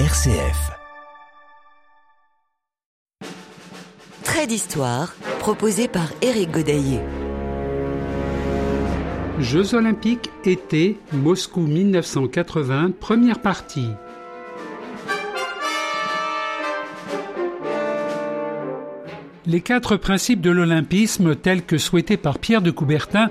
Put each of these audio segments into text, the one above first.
RCF. Trait d'histoire proposé par Éric Godaillé. Jeux olympiques été Moscou 1980, première partie. Les quatre principes de l'olympisme tels que souhaités par Pierre de Coubertin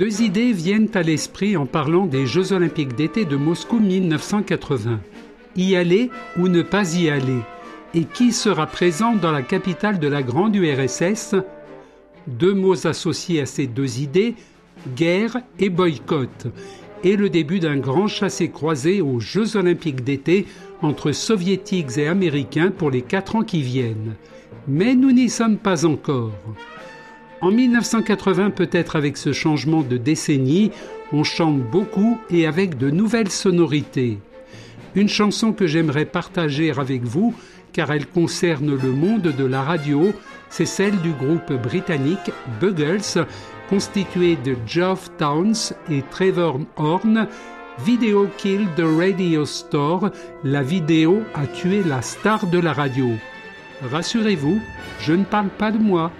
Deux idées viennent à l'esprit en parlant des Jeux olympiques d'été de Moscou 1980. Y aller ou ne pas y aller? Et qui sera présent dans la capitale de la grande URSS Deux mots associés à ces deux idées, guerre et boycott, et le début d'un grand chassé-croisé aux Jeux olympiques d'été entre soviétiques et américains pour les quatre ans qui viennent. Mais nous n'y sommes pas encore. En 1980, peut-être avec ce changement de décennie, on chante beaucoup et avec de nouvelles sonorités. Une chanson que j'aimerais partager avec vous, car elle concerne le monde de la radio, c'est celle du groupe britannique Buggles, constitué de Geoff Towns et Trevor Horn. Video Kill the Radio Store, la vidéo a tué la star de la radio. Rassurez-vous, je ne parle pas de moi.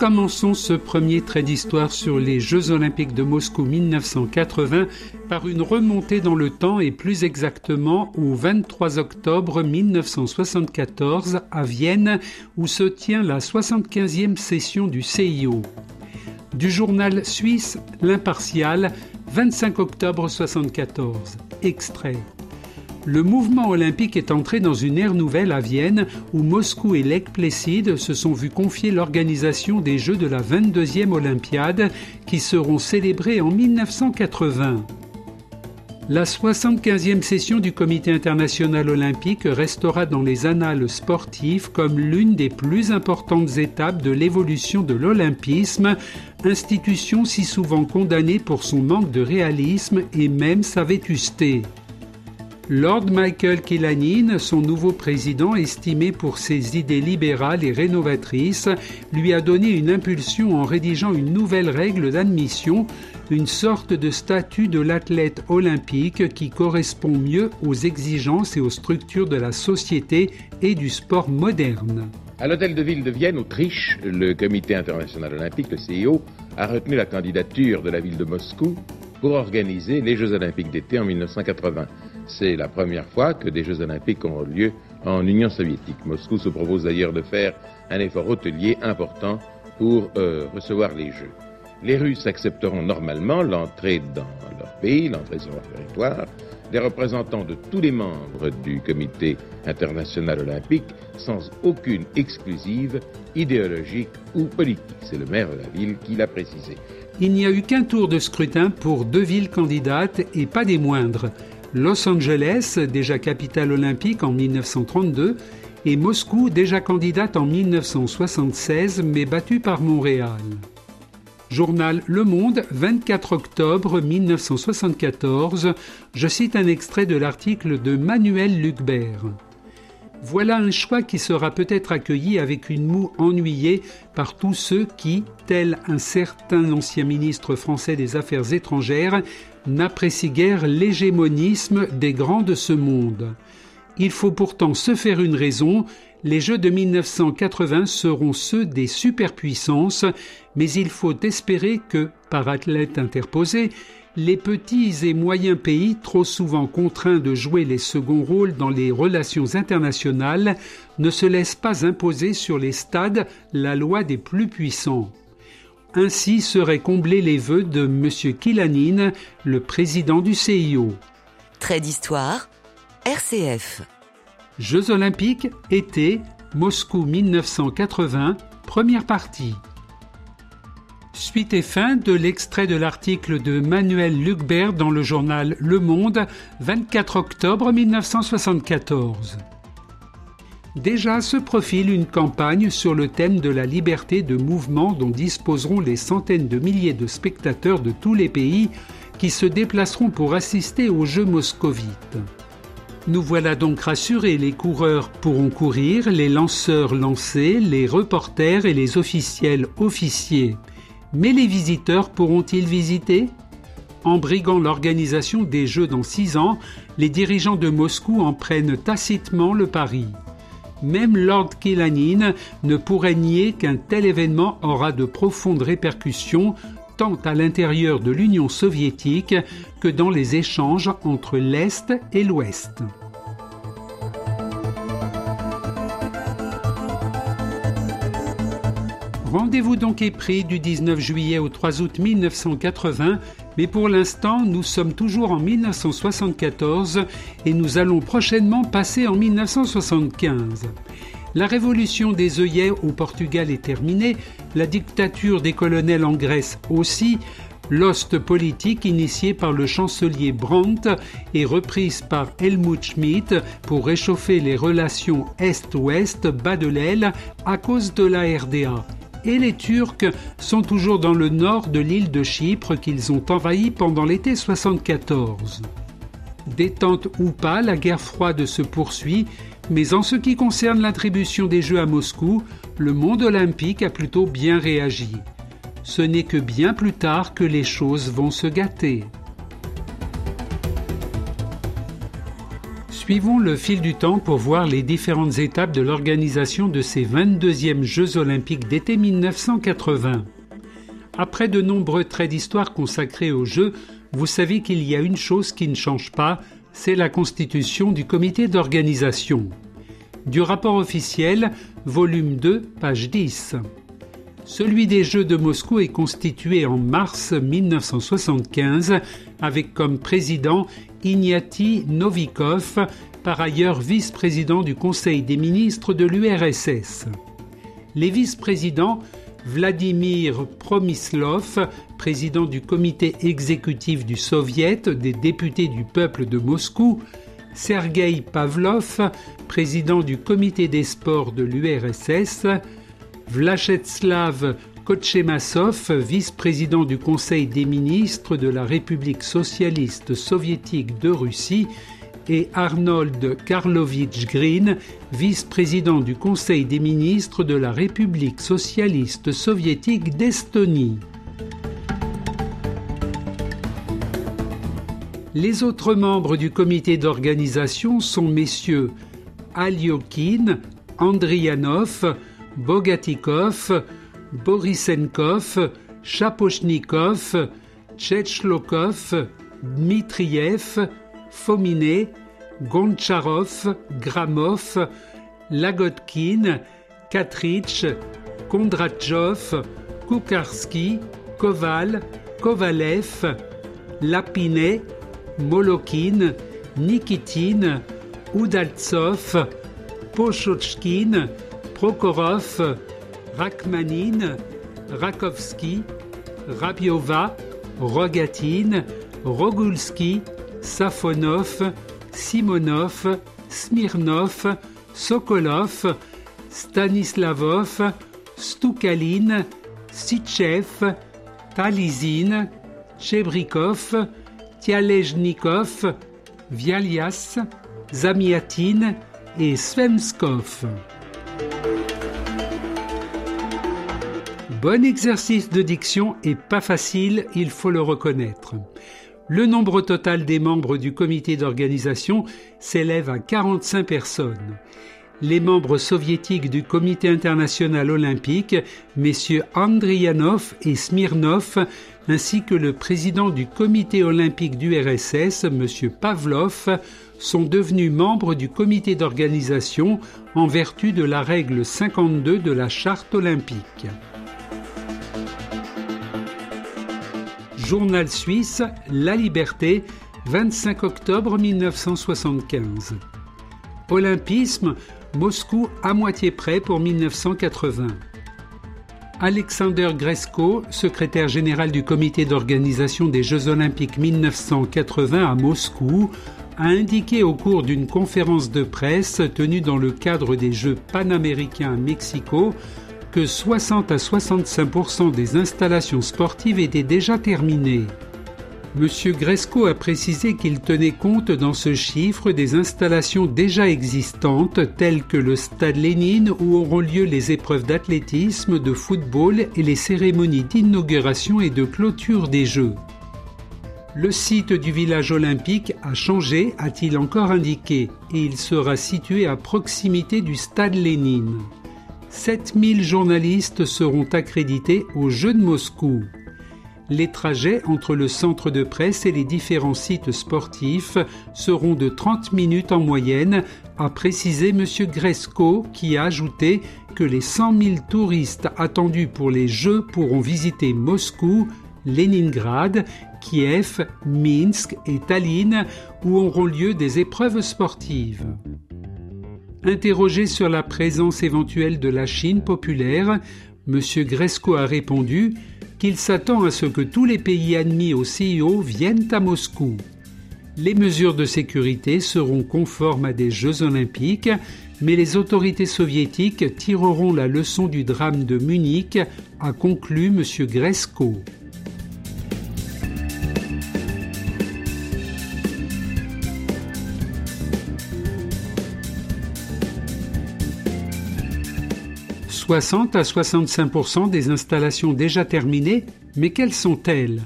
Commençons ce premier trait d'histoire sur les Jeux olympiques de Moscou 1980 par une remontée dans le temps et plus exactement au 23 octobre 1974 à Vienne où se tient la 75e session du CIO. Du journal suisse L'Impartial, 25 octobre 1974. Extrait. Le mouvement olympique est entré dans une ère nouvelle à Vienne où Moscou et Lech se sont vus confier l'organisation des Jeux de la 22e Olympiade qui seront célébrés en 1980. La 75e session du Comité international olympique restera dans les annales sportives comme l'une des plus importantes étapes de l'évolution de l'olympisme, institution si souvent condamnée pour son manque de réalisme et même sa vétusté. Lord Michael Killanin, son nouveau président, estimé pour ses idées libérales et rénovatrices, lui a donné une impulsion en rédigeant une nouvelle règle d'admission, une sorte de statut de l'athlète olympique qui correspond mieux aux exigences et aux structures de la société et du sport moderne. À l'hôtel de ville de Vienne, Autriche, le Comité international olympique, le CIO, a retenu la candidature de la ville de Moscou pour organiser les Jeux olympiques d'été en 1980. C'est la première fois que des Jeux olympiques ont lieu en Union soviétique. Moscou se propose d'ailleurs de faire un effort hôtelier important pour euh, recevoir les Jeux. Les Russes accepteront normalement l'entrée dans leur pays, l'entrée sur leur territoire, des représentants de tous les membres du comité international olympique sans aucune exclusive idéologique ou politique. C'est le maire de la ville qui l'a précisé. Il n'y a eu qu'un tour de scrutin pour deux villes candidates et pas des moindres. Los Angeles, déjà capitale olympique en 1932, et Moscou, déjà candidate en 1976, mais battue par Montréal. Journal Le Monde, 24 octobre 1974, je cite un extrait de l'article de Manuel Lucbert. Voilà un choix qui sera peut-être accueilli avec une moue ennuyée par tous ceux qui, tel un certain ancien ministre français des Affaires étrangères, n'apprécient guère l'hégémonisme des grands de ce monde. Il faut pourtant se faire une raison, les Jeux de 1980 seront ceux des superpuissances, mais il faut espérer que, par athlète interposé, les petits et moyens pays, trop souvent contraints de jouer les seconds rôles dans les relations internationales, ne se laissent pas imposer sur les stades la loi des plus puissants. Ainsi seraient comblés les vœux de M. Kilanin, le président du CIO. Trait d'histoire, RCF. Jeux olympiques, été, Moscou 1980, première partie. Suite et fin de l'extrait de l'article de Manuel Lucbert dans le journal Le Monde, 24 octobre 1974. Déjà se profile une campagne sur le thème de la liberté de mouvement dont disposeront les centaines de milliers de spectateurs de tous les pays qui se déplaceront pour assister aux Jeux moscovites. Nous voilà donc rassurés, les coureurs pourront courir, les lanceurs lancer, les reporters et les officiels officiers. Mais les visiteurs pourront-ils visiter? En briguant l'organisation des Jeux dans six ans, les dirigeants de Moscou en prennent tacitement le pari. Même Lord Killanin ne pourrait nier qu'un tel événement aura de profondes répercussions tant à l'intérieur de l'Union soviétique que dans les échanges entre l'Est et l'Ouest. Rendez-vous donc est pris du 19 juillet au 3 août 1980, mais pour l'instant nous sommes toujours en 1974 et nous allons prochainement passer en 1975. La révolution des œillets au Portugal est terminée, la dictature des colonels en Grèce aussi, l'ost politique initiée par le chancelier Brandt et reprise par Helmut Schmidt pour réchauffer les relations Est-Ouest bas de l'aile à cause de la RDA. Et les Turcs sont toujours dans le nord de l'île de Chypre qu'ils ont envahi pendant l'été 74. Détente ou pas, la guerre froide se poursuit mais en ce qui concerne l'attribution des Jeux à Moscou, le monde olympique a plutôt bien réagi. Ce n'est que bien plus tard que les choses vont se gâter. Suivons le fil du temps pour voir les différentes étapes de l'organisation de ces 22e Jeux olympiques d'été 1980. Après de nombreux traits d'histoire consacrés aux Jeux, vous savez qu'il y a une chose qui ne change pas, c'est la constitution du comité d'organisation. Du rapport officiel, volume 2, page 10. Celui des Jeux de Moscou est constitué en mars 1975 avec comme président Ignati Novikov, par ailleurs vice-président du Conseil des ministres de l'URSS. Les vice-présidents Vladimir Promislov, président du comité exécutif du Soviet des députés du peuple de Moscou, Sergei Pavlov, président du comité des sports de l'URSS, Vlachetslav Kochemasov, vice-président du Conseil des ministres de la République socialiste soviétique de Russie, et Arnold Karlovitch Green, vice-président du Conseil des ministres de la République socialiste soviétique d'Estonie. Les autres membres du comité d'organisation sont messieurs Aliokin, Andrianov, Bogatikov, Borisenkov, Chapochnikov, Tchetchlokov, Dmitriev, Fominé, Goncharov, Gramov, Lagotkin, Katrich, Kondratchov, Kukarski, Koval, Kovalev, Lapinet, Molokin, Nikitin, Udaltsov, Pochochkin, Prokhorov, Rachmanin, Rakovsky, Rabiova, Rogatin, Rogulski, Safonov, Simonov, Smirnov, Sokolov, Stanislavov, Stukalin, Sitchev, Talizin, Chebrikov, Tialejnikov, Vialias, Zamiatin et Svemskov. Bon exercice de diction et pas facile, il faut le reconnaître. Le nombre total des membres du comité d'organisation s'élève à 45 personnes. Les membres soviétiques du comité international olympique, messieurs Andrianov et Smirnov, ainsi que le président du comité olympique du RSS, M. Pavlov, sont devenus membres du comité d'organisation en vertu de la règle 52 de la charte olympique. Journal suisse La Liberté, 25 octobre 1975. Olympisme, Moscou à moitié prêt pour 1980. Alexander Gresko, secrétaire général du comité d'organisation des Jeux olympiques 1980 à Moscou, a indiqué au cours d'une conférence de presse tenue dans le cadre des Jeux panaméricains à Mexico que 60 à 65% des installations sportives étaient déjà terminées. M. Gresco a précisé qu'il tenait compte dans ce chiffre des installations déjà existantes telles que le stade Lénine où auront lieu les épreuves d'athlétisme, de football et les cérémonies d'inauguration et de clôture des Jeux. Le site du village olympique a changé, a-t-il encore indiqué, et il sera situé à proximité du stade Lénine. 7000 journalistes seront accrédités aux Jeux de Moscou les trajets entre le centre de presse et les différents sites sportifs seront de 30 minutes en moyenne, a précisé M. Gresco, qui a ajouté que les 100 000 touristes attendus pour les Jeux pourront visiter Moscou, Leningrad, Kiev, Minsk et Tallinn, où auront lieu des épreuves sportives. Interrogé sur la présence éventuelle de la Chine populaire, M. Gresco a répondu qu'il s'attend à ce que tous les pays admis au CIO viennent à Moscou. Les mesures de sécurité seront conformes à des Jeux olympiques, mais les autorités soviétiques tireront la leçon du drame de Munich, a conclu M. Gresco. 60 à 65% des installations déjà terminées, mais quelles sont-elles?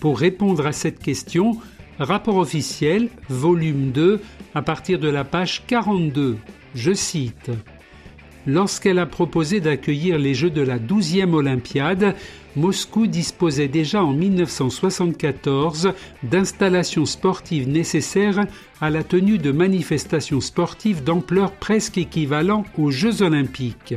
Pour répondre à cette question, rapport officiel, volume 2, à partir de la page 42. Je cite. Lorsqu'elle a proposé d'accueillir les Jeux de la 12e Olympiade, Moscou disposait déjà en 1974 d'installations sportives nécessaires à la tenue de manifestations sportives d'ampleur presque équivalent aux Jeux olympiques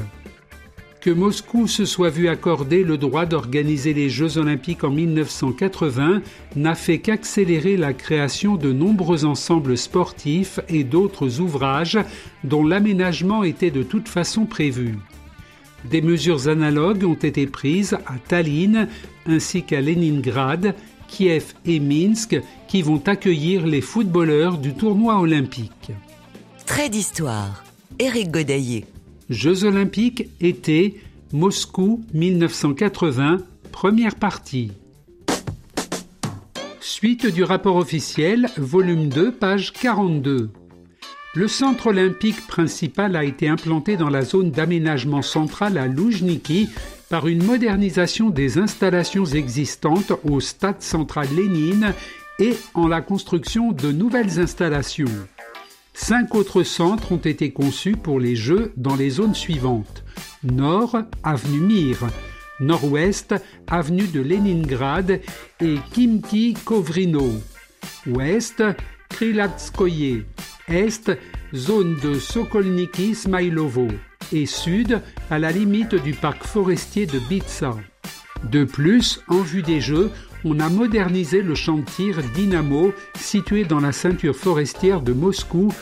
que Moscou se soit vu accorder le droit d'organiser les Jeux olympiques en 1980 n'a fait qu'accélérer la création de nombreux ensembles sportifs et d'autres ouvrages dont l'aménagement était de toute façon prévu. Des mesures analogues ont été prises à Tallinn ainsi qu'à Leningrad, Kiev et Minsk qui vont accueillir les footballeurs du tournoi olympique. Trait d'histoire. Éric Godaillé. Jeux olympiques, été, Moscou 1980, première partie. Suite du rapport officiel, volume 2, page 42. Le centre olympique principal a été implanté dans la zone d'aménagement central à Loujniki par une modernisation des installations existantes au stade central Lénine et en la construction de nouvelles installations. Cinq autres centres ont été conçus pour les Jeux dans les zones suivantes. Nord, avenue Mir, Nord-Ouest, avenue de Leningrad et Kimki Kovrino. Ouest, Krylatskoye. Est, zone de Sokolniki Smailovo. Et Sud, à la limite du parc forestier de Bitsa. De plus, en vue des Jeux, on a modernisé le tir Dynamo situé dans la ceinture forestière de Moscou,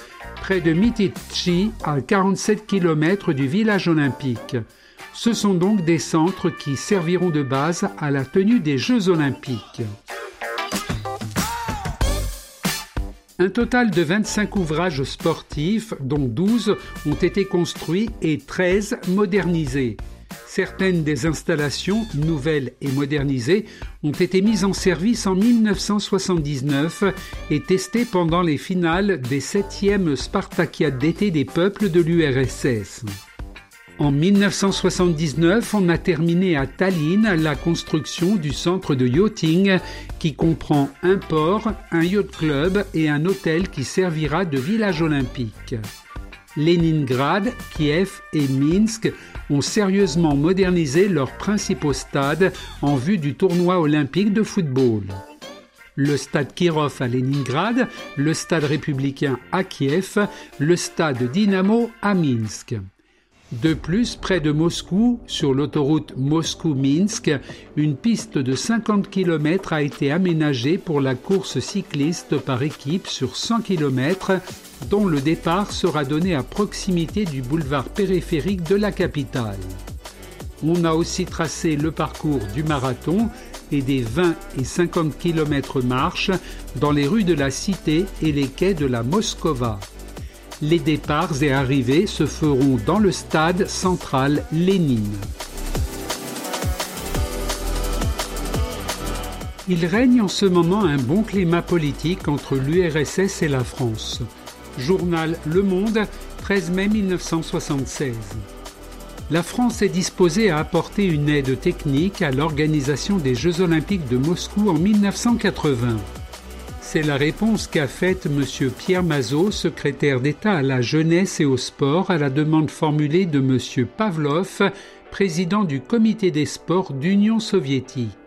près de Mititchi, à 47 km du village olympique. Ce sont donc des centres qui serviront de base à la tenue des Jeux olympiques. Un total de 25 ouvrages sportifs, dont 12 ont été construits et 13 modernisés. Certaines des installations, nouvelles et modernisées, ont été mises en service en 1979 et testées pendant les finales des 7e Spartakiades d'été des peuples de l'URSS. En 1979, on a terminé à Tallinn la construction du centre de yachting qui comprend un port, un yacht club et un hôtel qui servira de village olympique. Leningrad, Kiev et Minsk ont sérieusement modernisé leurs principaux stades en vue du tournoi olympique de football. Le stade Kirov à Leningrad, le stade républicain à Kiev, le stade Dynamo à Minsk. De plus, près de Moscou, sur l'autoroute Moscou-Minsk, une piste de 50 km a été aménagée pour la course cycliste par équipe sur 100 km, dont le départ sera donné à proximité du boulevard périphérique de la capitale. On a aussi tracé le parcours du marathon et des 20 et 50 km marche dans les rues de la Cité et les quais de la Moskova. Les départs et arrivées se feront dans le stade central Lénine. Il règne en ce moment un bon climat politique entre l'URSS et la France. Journal Le Monde, 13 mai 1976. La France est disposée à apporter une aide technique à l'organisation des Jeux olympiques de Moscou en 1980. C'est la réponse qu'a faite M. Pierre Mazot, secrétaire d'État à la jeunesse et au sport, à la demande formulée de M. Pavlov, président du comité des sports d'Union soviétique.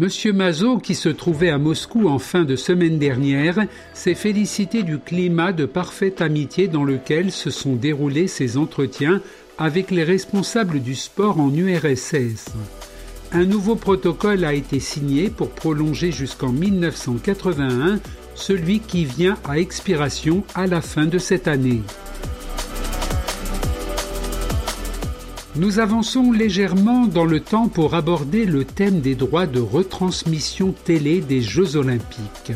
M. Mazot, qui se trouvait à Moscou en fin de semaine dernière, s'est félicité du climat de parfaite amitié dans lequel se sont déroulés ses entretiens avec les responsables du sport en URSS un nouveau protocole a été signé pour prolonger jusqu'en 1981 celui qui vient à expiration à la fin de cette année. Nous avançons légèrement dans le temps pour aborder le thème des droits de retransmission télé des Jeux olympiques.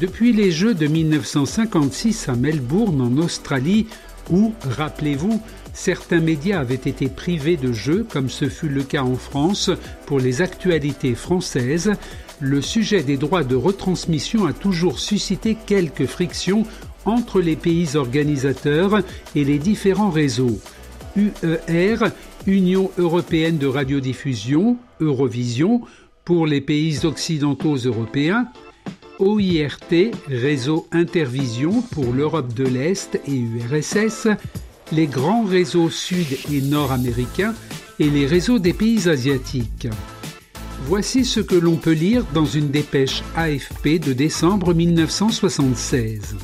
Depuis les Jeux de 1956 à Melbourne en Australie, où, rappelez-vous, certains médias avaient été privés de jeux, comme ce fut le cas en France pour les actualités françaises, le sujet des droits de retransmission a toujours suscité quelques frictions entre les pays organisateurs et les différents réseaux. UER, Union européenne de radiodiffusion, Eurovision, pour les pays occidentaux européens, OIRT, Réseau Intervision pour l'Europe de l'Est et URSS, les grands réseaux sud et nord-américains et les réseaux des pays asiatiques. Voici ce que l'on peut lire dans une dépêche AFP de décembre 1976.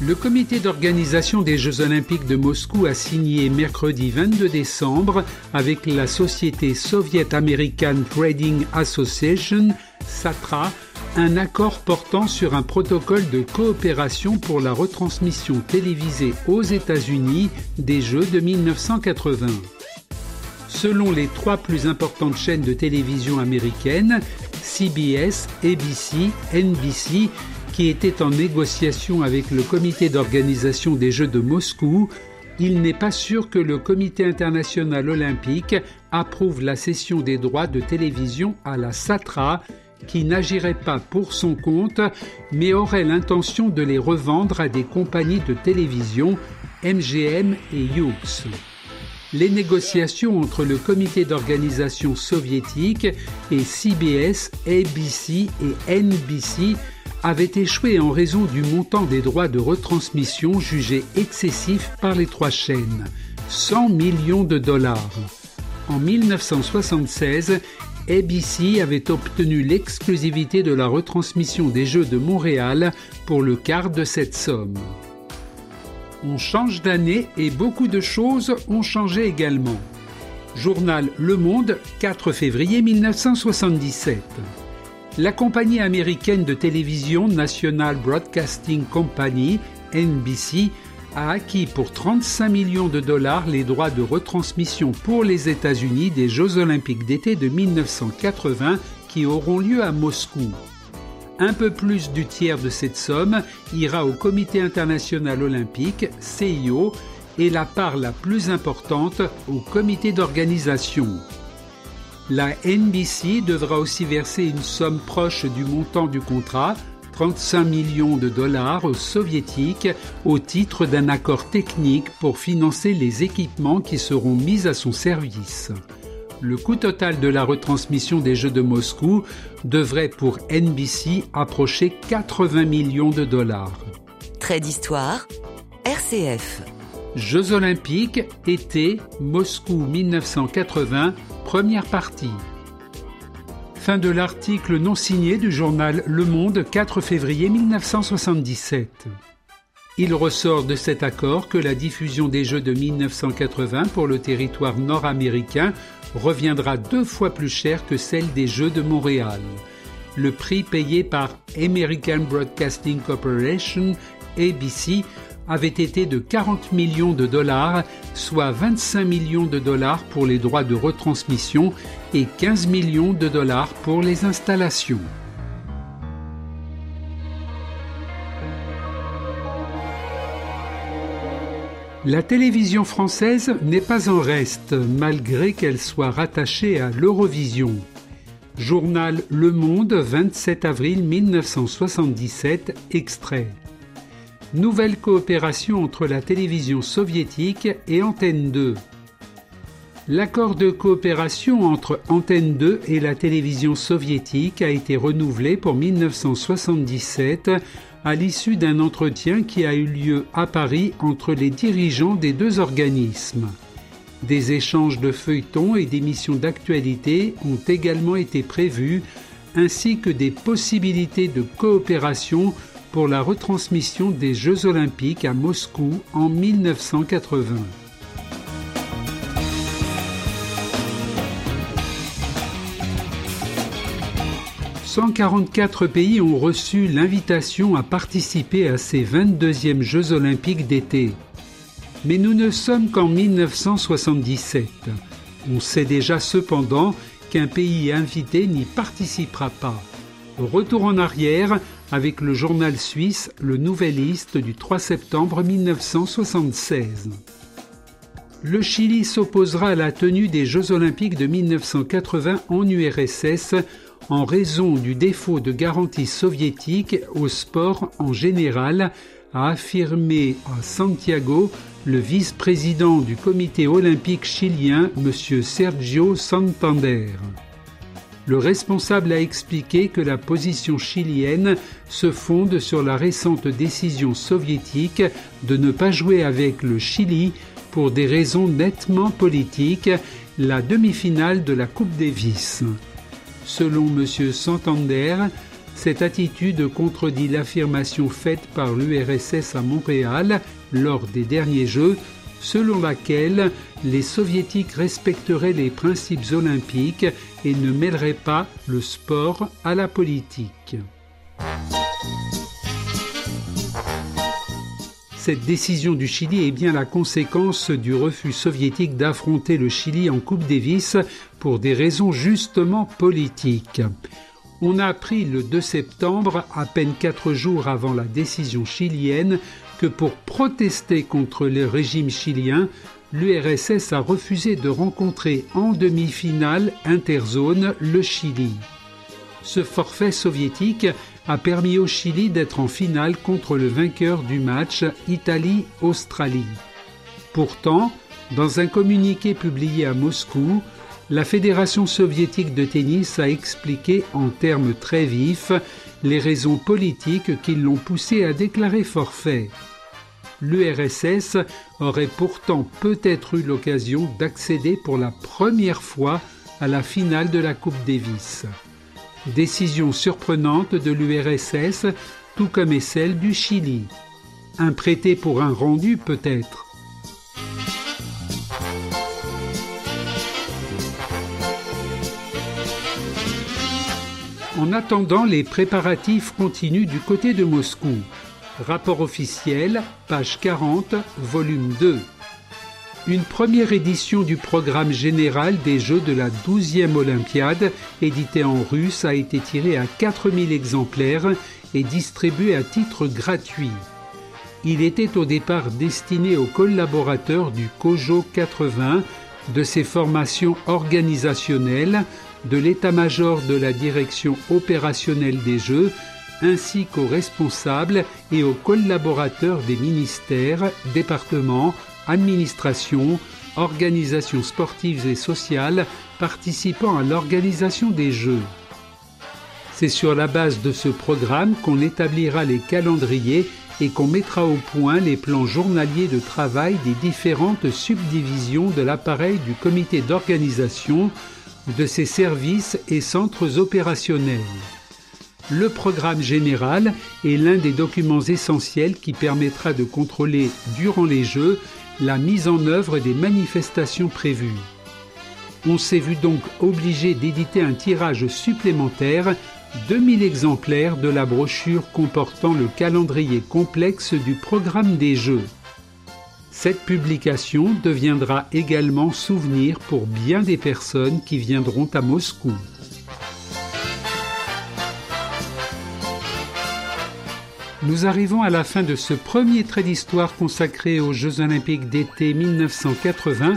Le comité d'organisation des Jeux olympiques de Moscou a signé mercredi 22 décembre avec la société Soviet American Trading Association, SATRA, un accord portant sur un protocole de coopération pour la retransmission télévisée aux États-Unis des Jeux de 1980. Selon les trois plus importantes chaînes de télévision américaines, CBS, ABC, NBC, qui étaient en négociation avec le comité d'organisation des Jeux de Moscou, il n'est pas sûr que le comité international olympique approuve la cession des droits de télévision à la SATRA qui n'agirait pas pour son compte, mais aurait l'intention de les revendre à des compagnies de télévision, MGM et Hughes. Les négociations entre le comité d'organisation soviétique et CBS, ABC et NBC avaient échoué en raison du montant des droits de retransmission jugé excessif par les trois chaînes, 100 millions de dollars. En 1976, ABC avait obtenu l'exclusivité de la retransmission des Jeux de Montréal pour le quart de cette somme. On change d'année et beaucoup de choses ont changé également. Journal Le Monde, 4 février 1977. La compagnie américaine de télévision National Broadcasting Company, NBC, a acquis pour 35 millions de dollars les droits de retransmission pour les États-Unis des Jeux olympiques d'été de 1980 qui auront lieu à Moscou. Un peu plus du tiers de cette somme ira au Comité international olympique, CIO, et la part la plus importante au comité d'organisation. La NBC devra aussi verser une somme proche du montant du contrat, 35 millions de dollars aux soviétiques au titre d'un accord technique pour financer les équipements qui seront mis à son service. Le coût total de la retransmission des Jeux de Moscou devrait pour NBC approcher 80 millions de dollars. Trait d'histoire, RCF. Jeux olympiques, été, Moscou 1980, première partie. Fin de l'article non signé du journal Le Monde 4 février 1977. Il ressort de cet accord que la diffusion des Jeux de 1980 pour le territoire nord-américain reviendra deux fois plus cher que celle des Jeux de Montréal. Le prix payé par American Broadcasting Corporation, ABC, avait été de 40 millions de dollars, soit 25 millions de dollars pour les droits de retransmission et 15 millions de dollars pour les installations. La télévision française n'est pas en reste malgré qu'elle soit rattachée à l'Eurovision. Journal Le Monde, 27 avril 1977, extrait nouvelle coopération entre la télévision soviétique et Antenne 2. L'accord de coopération entre Antenne 2 et la télévision soviétique a été renouvelé pour 1977 à l'issue d'un entretien qui a eu lieu à Paris entre les dirigeants des deux organismes. Des échanges de feuilletons et d'émissions d'actualité ont également été prévus, ainsi que des possibilités de coopération pour la retransmission des Jeux olympiques à Moscou en 1980. « 144 pays ont reçu l'invitation à participer à ces 22e Jeux olympiques d'été. Mais nous ne sommes qu'en 1977. On sait déjà cependant qu'un pays invité n'y participera pas. Retour en arrière, avec le journal suisse Le Nouvelliste du 3 septembre 1976. Le Chili s'opposera à la tenue des Jeux olympiques de 1980 en URSS en raison du défaut de garantie soviétique au sport en général, a affirmé à Santiago le vice-président du comité olympique chilien, M. Sergio Santander. Le responsable a expliqué que la position chilienne se fonde sur la récente décision soviétique de ne pas jouer avec le Chili pour des raisons nettement politiques la demi-finale de la Coupe Davis. Selon M. Santander, cette attitude contredit l'affirmation faite par l'URSS à Montréal lors des derniers Jeux selon laquelle les soviétiques respecteraient les principes olympiques et ne mêleraient pas le sport à la politique. Cette décision du Chili est bien la conséquence du refus soviétique d'affronter le Chili en Coupe Davis pour des raisons justement politiques. On a appris le 2 septembre, à peine quatre jours avant la décision chilienne, que pour protester contre le régime chilien, l'URSS a refusé de rencontrer en demi-finale interzone le Chili. ce forfait soviétique a permis au Chili d'être en finale contre le vainqueur du match Italie-Australie. Pourtant, dans un communiqué publié à Moscou, la Fédération soviétique de tennis a expliqué en termes très vifs les raisons politiques qui l'ont poussé à déclarer forfait. L'URSS aurait pourtant peut-être eu l'occasion d'accéder pour la première fois à la finale de la Coupe Davis. Décision surprenante de l'URSS, tout comme celle du Chili. Un prêté pour un rendu peut-être. En attendant, les préparatifs continuent du côté de Moscou. Rapport officiel, page 40, volume 2. Une première édition du programme général des Jeux de la 12e Olympiade, édité en russe, a été tirée à 4000 exemplaires et distribuée à titre gratuit. Il était au départ destiné aux collaborateurs du COJO 80, de ses formations organisationnelles, de l'état-major de la direction opérationnelle des Jeux, ainsi qu'aux responsables et aux collaborateurs des ministères, départements, administrations, organisations sportives et sociales participant à l'organisation des Jeux. C'est sur la base de ce programme qu'on établira les calendriers et qu'on mettra au point les plans journaliers de travail des différentes subdivisions de l'appareil du comité d'organisation de ses services et centres opérationnels. Le programme général est l'un des documents essentiels qui permettra de contrôler durant les Jeux la mise en œuvre des manifestations prévues. On s'est vu donc obligé d'éditer un tirage supplémentaire, 2000 exemplaires de la brochure comportant le calendrier complexe du programme des Jeux. Cette publication deviendra également souvenir pour bien des personnes qui viendront à Moscou. Nous arrivons à la fin de ce premier trait d'histoire consacré aux Jeux olympiques d'été 1980,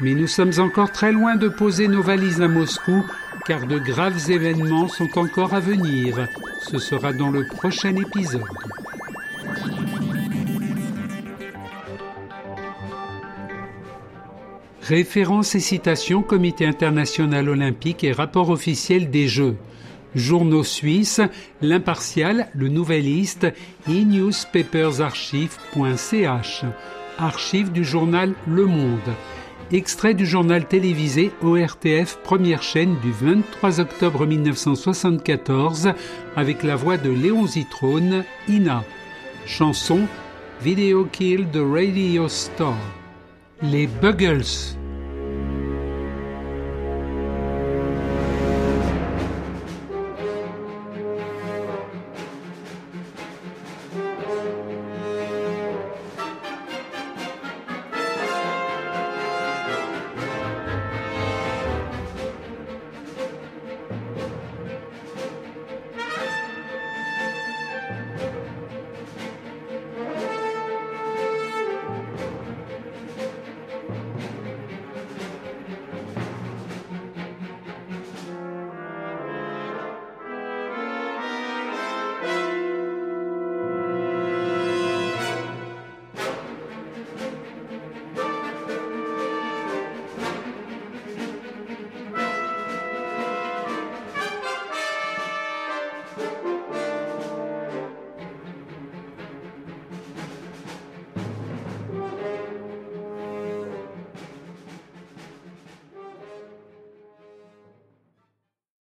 mais nous sommes encore très loin de poser nos valises à Moscou, car de graves événements sont encore à venir. Ce sera dans le prochain épisode. Références et citations Comité international olympique et rapport officiel des Jeux journaux suisses, l'impartial, le Nouvelliste et newspapersarchive.ch, archive du journal Le Monde. Extrait du journal télévisé ORTF première chaîne du 23 octobre 1974 avec la voix de Léon Zitrone, Ina. Chanson Video Kill the Radio Star. Les Buggles